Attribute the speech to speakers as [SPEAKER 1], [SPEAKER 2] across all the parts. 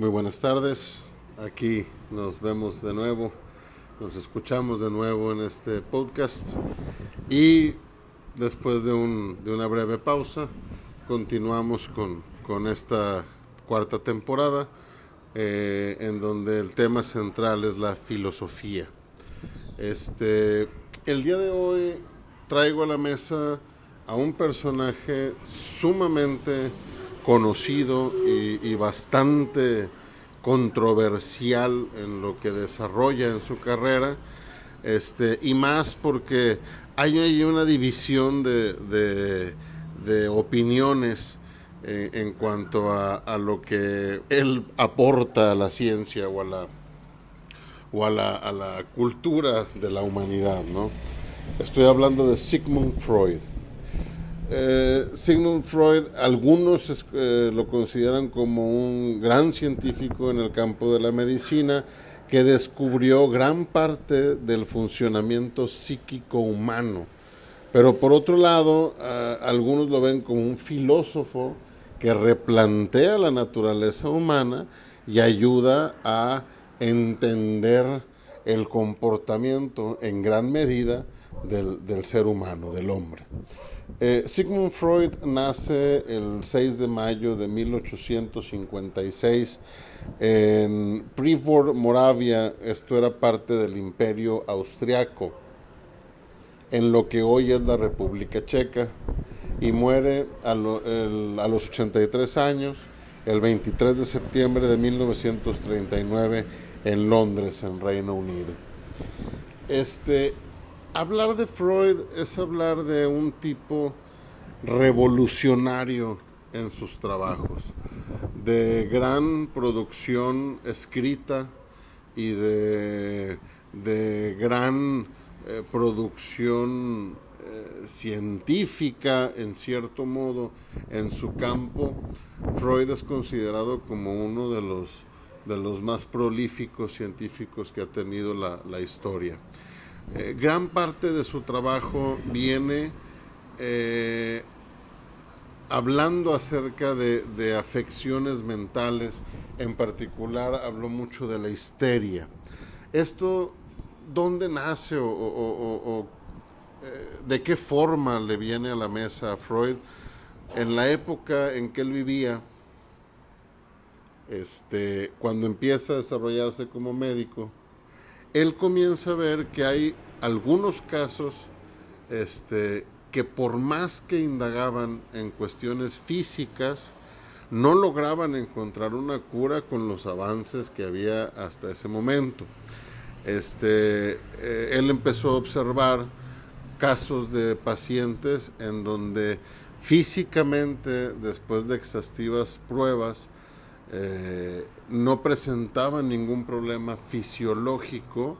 [SPEAKER 1] Muy buenas tardes, aquí nos vemos de nuevo, nos escuchamos de nuevo en este podcast y después de, un, de una breve pausa continuamos con, con esta cuarta temporada eh, en donde el tema central es la filosofía. Este, el día de hoy traigo a la mesa a un personaje sumamente conocido y, bastante controversial en lo que desarrolla en su carrera, este, y más porque hay, una división de, opiniones eh, en cuanto a, lo que él aporta a la ciencia o a la, o a la cultura de la humanidad. ¿no? Estoy hablando de Sigmund Freud. Eh, Sigmund Freud, algunos eh, lo consideran como un gran científico en el campo de la medicina que descubrió gran parte del funcionamiento psíquico humano. Pero por otro lado, algunos lo ven como un filósofo que replantea la naturaleza humana y ayuda a entender el comportamiento en gran medida del, del ser humano, del hombre. Eh, Sigmund Freud nace el 6 de mayo de 1856 en Privor, Moravia. Esto era parte del imperio austriaco, en lo que hoy es la República Checa, y muere a, a los 83 años el 23 de septiembre de 1939 en Londres, en Reino Unido. Este, hablar de Freud es hablar de un tipo revolucionario en sus trabajos, de gran producción escrita y de, gran eh, producción eh, científica, en cierto modo, en su campo. Freud es considerado como uno de los, de los más prolíficos científicos que ha tenido la historia. Eh, gran parte de su trabajo viene eh, hablando acerca de, afecciones mentales, en particular habló mucho de la histeria. Esto, ¿dónde nace o, eh, de qué forma le viene a la mesa a Freud? En la época en que él vivía, este, cuando empieza a desarrollarse como médico, él comienza a ver que hay algunos casos este, que por más que indagaban en cuestiones físicas, no lograban encontrar una cura con los avances que había hasta ese momento. Este, eh, él empezó a observar casos de pacientes en donde físicamente, después de exhaustivas pruebas, eh, no presentaban ningún problema fisiológico,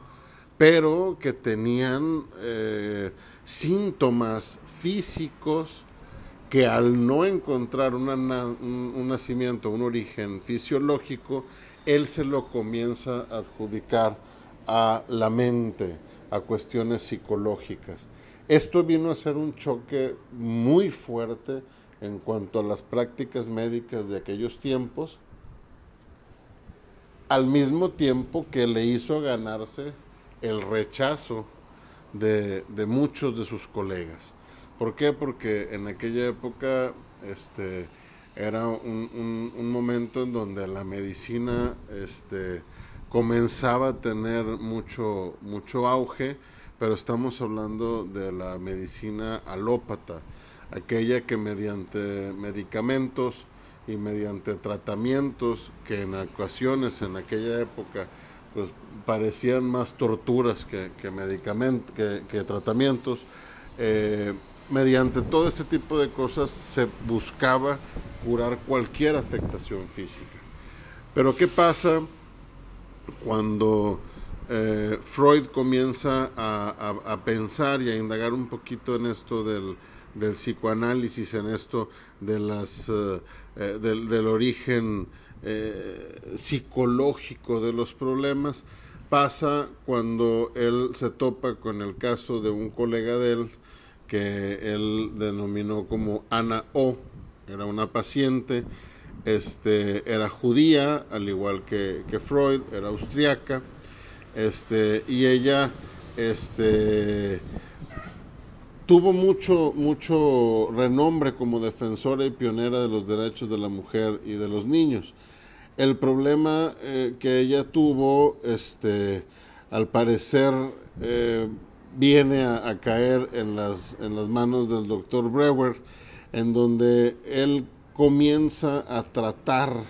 [SPEAKER 1] pero que tenían eh, síntomas físicos que al no encontrar un, nacimiento, un origen fisiológico, él se lo comienza a adjudicar a la mente, a cuestiones psicológicas. Esto vino a ser un choque muy fuerte en cuanto a las prácticas médicas de aquellos tiempos, al mismo tiempo que le hizo ganarse el rechazo de, muchos de sus colegas. ¿Por qué? Porque en aquella época este, era un, momento en donde la medicina este, comenzaba a tener mucho, mucho auge, pero estamos hablando de la medicina alópata, aquella que mediante medicamentos y mediante tratamientos que en ocasiones en aquella época pues parecían más torturas que, que, que, tratamientos. Eh, mediante todo este tipo de cosas se buscaba curar cualquier afectación física. Pero ¿qué pasa cuando eh, Freud comienza a, pensar y a indagar un poquito en esto del, psicoanálisis, en esto de las, eh, del, del, origen eh, psicológico de los problemas pasa cuando él se topa con el caso de un colega de él que él denominó como Ana O, era una paciente este, era judía, al igual que, que Freud, era austriaca, este, y ella este, tuvo mucho, mucho renombre como defensora y pionera de los derechos de la mujer y de los niños. El problema eh, que ella tuvo, este, al parecer, eh, viene a, caer en las, en las manos del doctor Brewer, en donde él comienza a tratar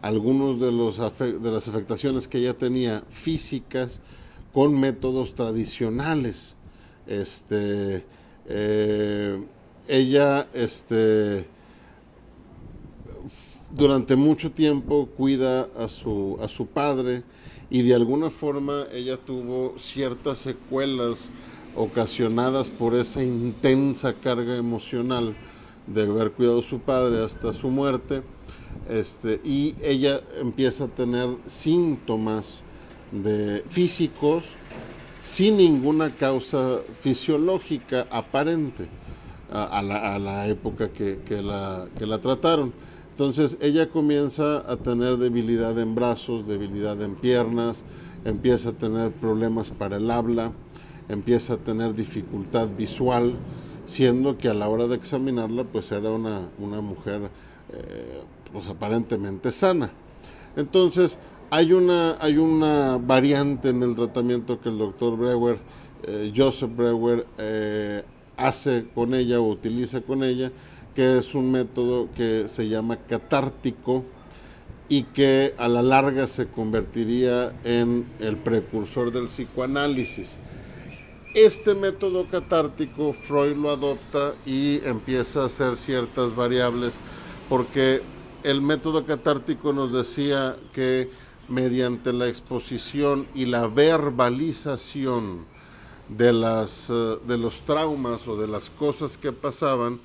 [SPEAKER 1] algunos de, los de las afectaciones que ella tenía físicas con métodos tradicionales. Este, eh, ella este, durante mucho tiempo cuida a su, a su padre y de alguna forma ella tuvo ciertas secuelas ocasionadas por esa intensa carga emocional de haber cuidado a su padre hasta su muerte. Este, y ella empieza a tener síntomas de físicos sin ninguna causa fisiológica aparente a, la, época que, la, trataron. Entonces ella comienza a tener debilidad en brazos, debilidad en piernas, empieza a tener problemas para el habla, empieza a tener dificultad visual, siendo que a la hora de examinarla pues era una, una mujer eh, pues aparentemente sana. Entonces hay una, hay una variante en el tratamiento que el doctor Brewer, eh, Joseph Brewer, eh, hace con ella o utiliza con ella, que es un método que se llama catártico y que a la larga se convertiría en el precursor del psicoanálisis. Este método catártico Freud lo adopta y empieza a hacer ciertas variables porque el método catártico nos decía que mediante la exposición y la verbalización de, las, eh, de los traumas o de las cosas que pasaban,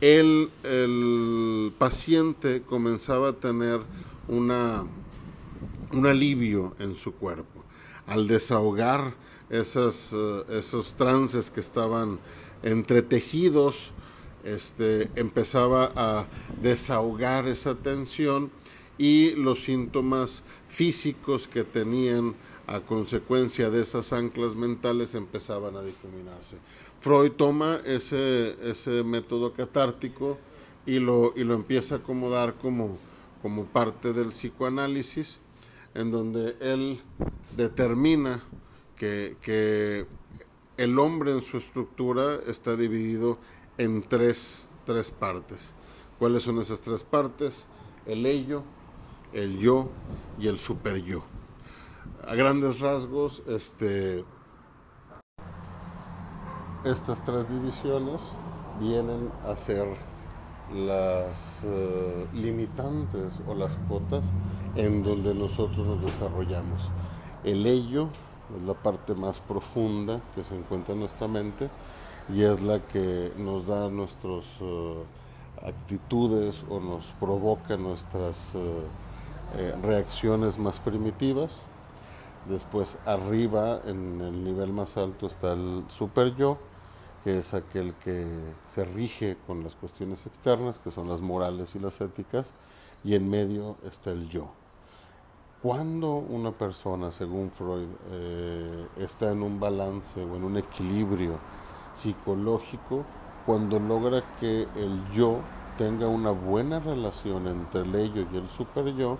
[SPEAKER 1] el, el paciente comenzaba a tener una, un alivio en su cuerpo. Al desahogar esas, eh, esos trances que estaban entretejidos, este, empezaba a desahogar esa tensión y los síntomas físicos que tenían a consecuencia de esas anclas mentales empezaban a difuminarse. Freud toma ese, ese método catártico y lo, y lo empieza a acomodar como, como parte del psicoanálisis, en donde él determina que, que el hombre en su estructura está dividido en tres, tres partes. ¿Cuáles son esas tres partes? El ello, el yo y el super yo. A grandes rasgos, este, estas tres divisiones vienen a ser las eh, limitantes o las cotas en donde nosotros nos desarrollamos. El ello es la parte más profunda que se encuentra en nuestra mente y es la que nos da nuestras eh, actitudes o nos provoca nuestras eh, eh, reacciones más primitivas. Después arriba, en el nivel más alto, está el super yo, que es aquel que se rige con las cuestiones externas, que son las morales y las éticas, y en medio está el yo. Cuando una persona, según Freud, eh, está en un balance o en un equilibrio psicológico, cuando logra que el yo tenga una buena relación entre el ello y el super yo,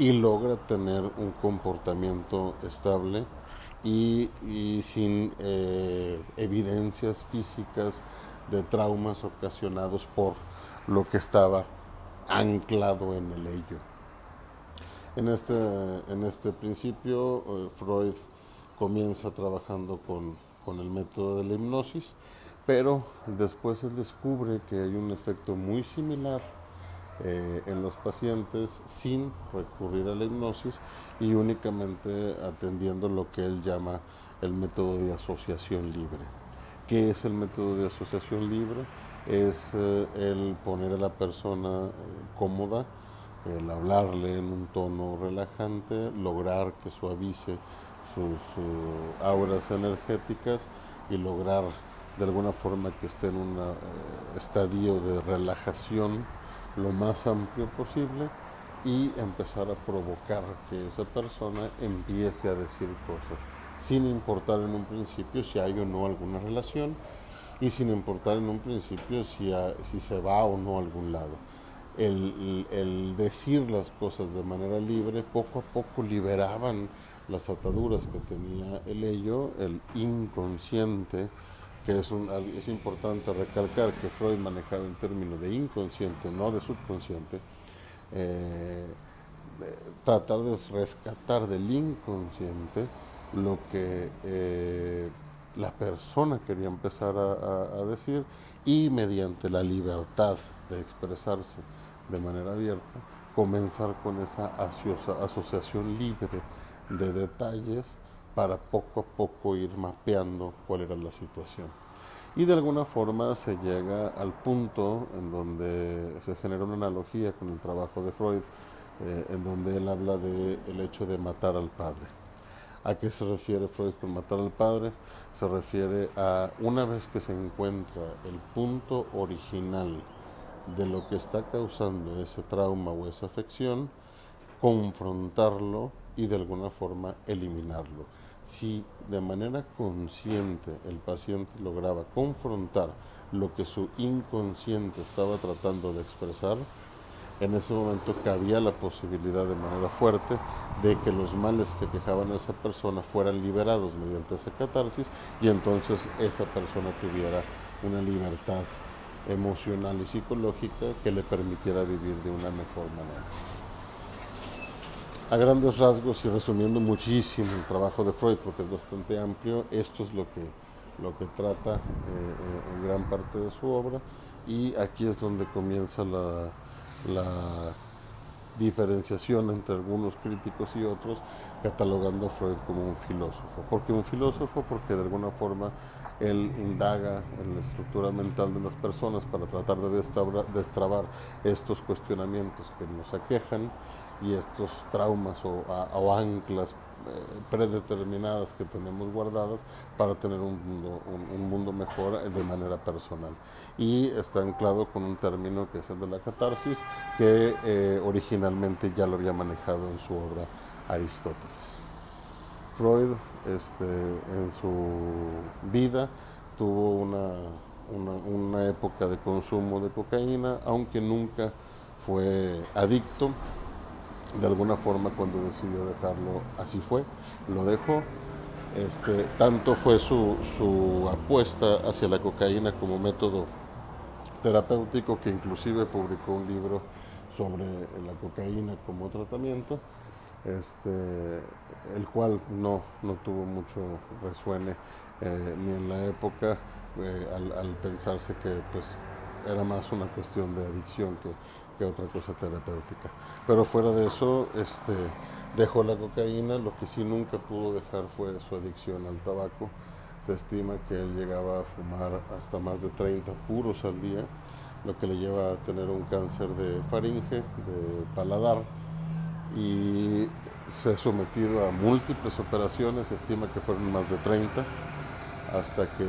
[SPEAKER 1] y logra tener un comportamiento estable y, sin eh, evidencias físicas de traumas ocasionados por lo que estaba anclado en el ello. En este, en este principio, eh, Freud comienza trabajando con, con el método de la hipnosis, pero después él descubre que hay un efecto muy similar eh, en los pacientes sin recurrir a la hipnosis y únicamente atendiendo lo que él llama el método de asociación libre. ¿Qué es el método de asociación libre? Es eh, el poner a la persona eh, cómoda, el hablarle en un tono relajante, lograr que suavice sus auras energéticas y lograr de alguna forma que esté en un estadio de relajación lo más amplio posible y empezar a provocar que esa persona empiece a decir cosas, sin importar en un principio si hay o no alguna relación y sin importar en un principio si, si se va o no a algún lado. El, el, decir las cosas de manera libre poco a poco liberaban las ataduras que tenía el ello, el inconsciente, que es, un, es importante recalcar que Freud manejaba el término de inconsciente, no de subconsciente, eh, tratar de rescatar del inconsciente lo que eh, la persona quería empezar a, decir y mediante la libertad de expresarse de manera abierta, comenzar con esa asociación libre de detalles para poco a poco ir mapeando cuál era la situación. Y de alguna forma se llega al punto en donde se genera una analogía con el trabajo de Freud, eh, en donde él habla del el hecho de matar al padre. ¿A qué se refiere Freud con matar al padre? Se refiere a una vez que se encuentra el punto original de lo que está causando ese trauma o esa afección, confrontarlo y de alguna forma eliminarlo si de manera consciente el paciente lograba confrontar lo que su inconsciente estaba tratando de expresar, en ese momento cabía la posibilidad de manera fuerte de que los males que quejaban a esa persona fueran liberados mediante esa catarsis y entonces esa persona tuviera una libertad emocional y psicológica que le permitiera vivir de una mejor manera a grandes rasgos y resumiendo muchísimo el trabajo de Freud, porque es bastante amplio, esto es lo que, lo que trata eh, eh, en gran parte de su obra y aquí es donde comienza la, diferenciación entre algunos críticos y otros, catalogando a Freud como un filósofo. ¿Por qué un filósofo? Porque de alguna forma él indaga en la estructura mental de las personas para tratar de destrabar estos cuestionamientos que nos aquejan y estos traumas o, anclas eh, predeterminadas que tenemos guardadas para tener un mundo, un, mundo, mejor de manera personal. Y está anclado con un término que es el de la catarsis, que eh, originalmente ya lo había manejado en su obra Aristóteles. Freud este, en su vida tuvo una, una época de consumo de cocaína, aunque nunca fue adicto, de alguna forma cuando decidió dejarlo así fue, lo dejó. Este, tanto fue su, su apuesta hacia la cocaína como método terapéutico que inclusive publicó un libro sobre la cocaína como tratamiento, este, el cual no, no tuvo mucho resuene eh, ni en la época eh, al, al, pensarse que pues, era más una cuestión de adicción que, otra cosa terapéutica. Pero fuera de eso, este, dejó la cocaína, lo que sí nunca pudo dejar fue su adicción al tabaco. Se estima que él llegaba a fumar hasta más de 30 puros al día, lo que le lleva a tener un cáncer de faringe, de paladar, y se ha sometido a múltiples operaciones, se estima que fueron más de 30, hasta que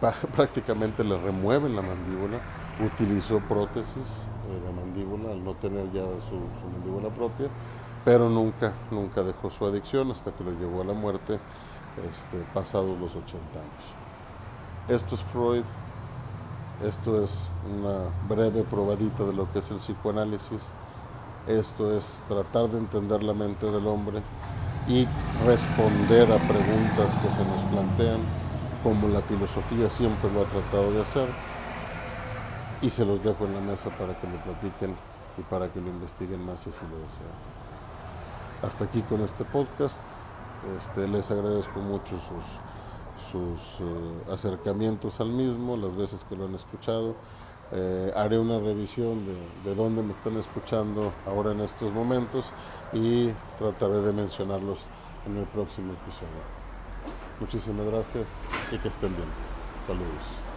[SPEAKER 1] prácticamente le remueven la mandíbula, utilizó prótesis la mandíbula al no tener ya su, mandíbula propia, pero nunca, nunca dejó su adicción hasta que lo llevó a la muerte este, pasados los 80 años. Esto es Freud, esto es una breve probadita de lo que es el psicoanálisis, esto es tratar de entender la mente del hombre y responder a preguntas que se nos plantean, como la filosofía siempre lo ha tratado de hacer y se los dejo en la mesa para que lo platiquen y para que lo investiguen más si así lo desean. Hasta aquí con este podcast. Este, les agradezco mucho sus, sus eh, acercamientos al mismo, las veces que lo han escuchado. Eh, haré una revisión de, de dónde me están escuchando ahora en estos momentos y trataré de mencionarlos en el próximo episodio. Muchísimas gracias y que estén bien. Saludos.